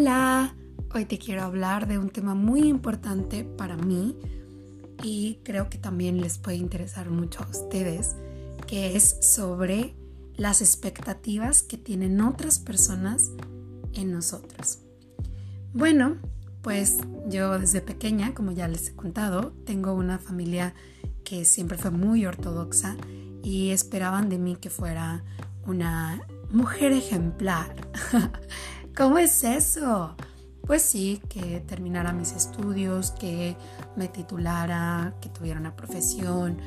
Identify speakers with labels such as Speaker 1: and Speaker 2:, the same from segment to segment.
Speaker 1: Hola, hoy te quiero hablar de un tema muy importante para mí y creo que también les puede interesar mucho a ustedes, que es sobre las expectativas que tienen otras personas en nosotros. Bueno, pues yo desde pequeña, como ya les he contado, tengo una familia que siempre fue muy ortodoxa y esperaban de mí que fuera una mujer ejemplar. ¿Cómo es eso? Pues sí, que terminara mis estudios, que me titulara, que tuviera una profesión,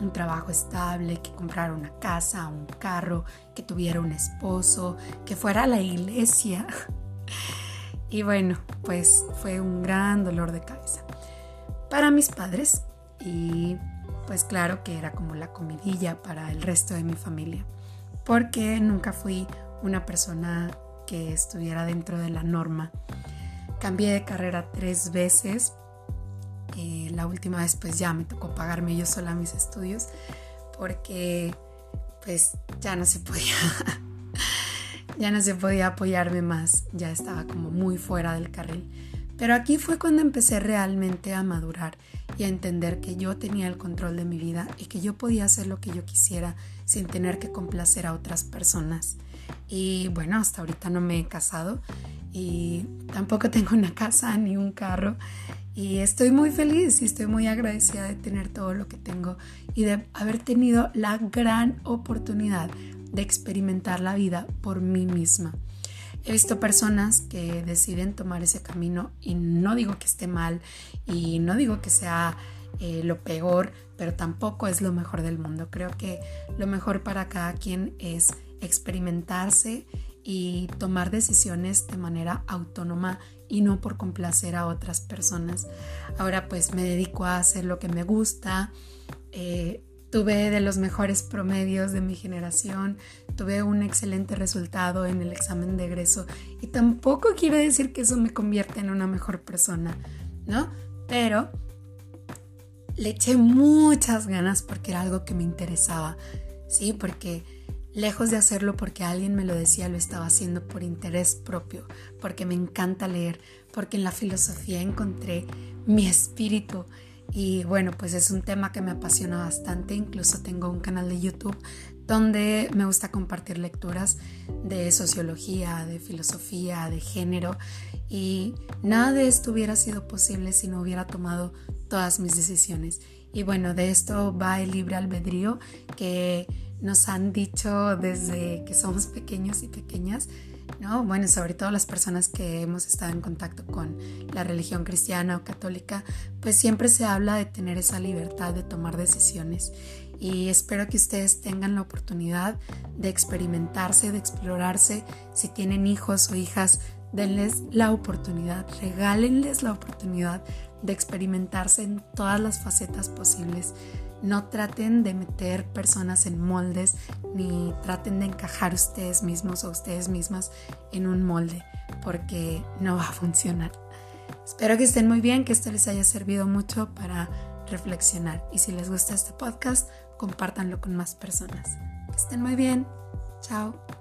Speaker 1: un trabajo estable, que comprara una casa, un carro, que tuviera un esposo, que fuera a la iglesia. Y bueno, pues fue un gran dolor de cabeza para mis padres y pues claro que era como la comidilla para el resto de mi familia, porque nunca fui una persona que estuviera dentro de la norma. Cambié de carrera tres veces. Eh, la última vez pues ya me tocó pagarme yo sola mis estudios porque pues ya no se podía ya no se podía apoyarme más, ya estaba como muy fuera del carril. Pero aquí fue cuando empecé realmente a madurar y a entender que yo tenía el control de mi vida y que yo podía hacer lo que yo quisiera sin tener que complacer a otras personas. Y bueno, hasta ahorita no me he casado y tampoco tengo una casa ni un carro. Y estoy muy feliz y estoy muy agradecida de tener todo lo que tengo y de haber tenido la gran oportunidad de experimentar la vida por mí misma. He visto personas que deciden tomar ese camino y no digo que esté mal y no digo que sea eh, lo peor, pero tampoco es lo mejor del mundo. Creo que lo mejor para cada quien es experimentarse y tomar decisiones de manera autónoma y no por complacer a otras personas. Ahora pues me dedico a hacer lo que me gusta. Eh, tuve de los mejores promedios de mi generación, tuve un excelente resultado en el examen de egreso y tampoco quiere decir que eso me convierta en una mejor persona, ¿no? Pero le eché muchas ganas porque era algo que me interesaba, ¿sí? Porque Lejos de hacerlo porque alguien me lo decía, lo estaba haciendo por interés propio, porque me encanta leer, porque en la filosofía encontré mi espíritu. Y bueno, pues es un tema que me apasiona bastante. Incluso tengo un canal de YouTube donde me gusta compartir lecturas de sociología, de filosofía, de género. Y nada de esto hubiera sido posible si no hubiera tomado todas mis decisiones. Y bueno, de esto va el libre albedrío que nos han dicho desde que somos pequeños y pequeñas, ¿no? Bueno, sobre todo las personas que hemos estado en contacto con la religión cristiana o católica, pues siempre se habla de tener esa libertad de tomar decisiones. Y espero que ustedes tengan la oportunidad de experimentarse, de explorarse. Si tienen hijos o hijas, denles la oportunidad, regálenles la oportunidad de experimentarse en todas las facetas posibles no traten de meter personas en moldes ni traten de encajar ustedes mismos o ustedes mismas en un molde porque no va a funcionar. Espero que estén muy bien, que esto les haya servido mucho para reflexionar y si les gusta este podcast, compártanlo con más personas. Que estén muy bien. Chao.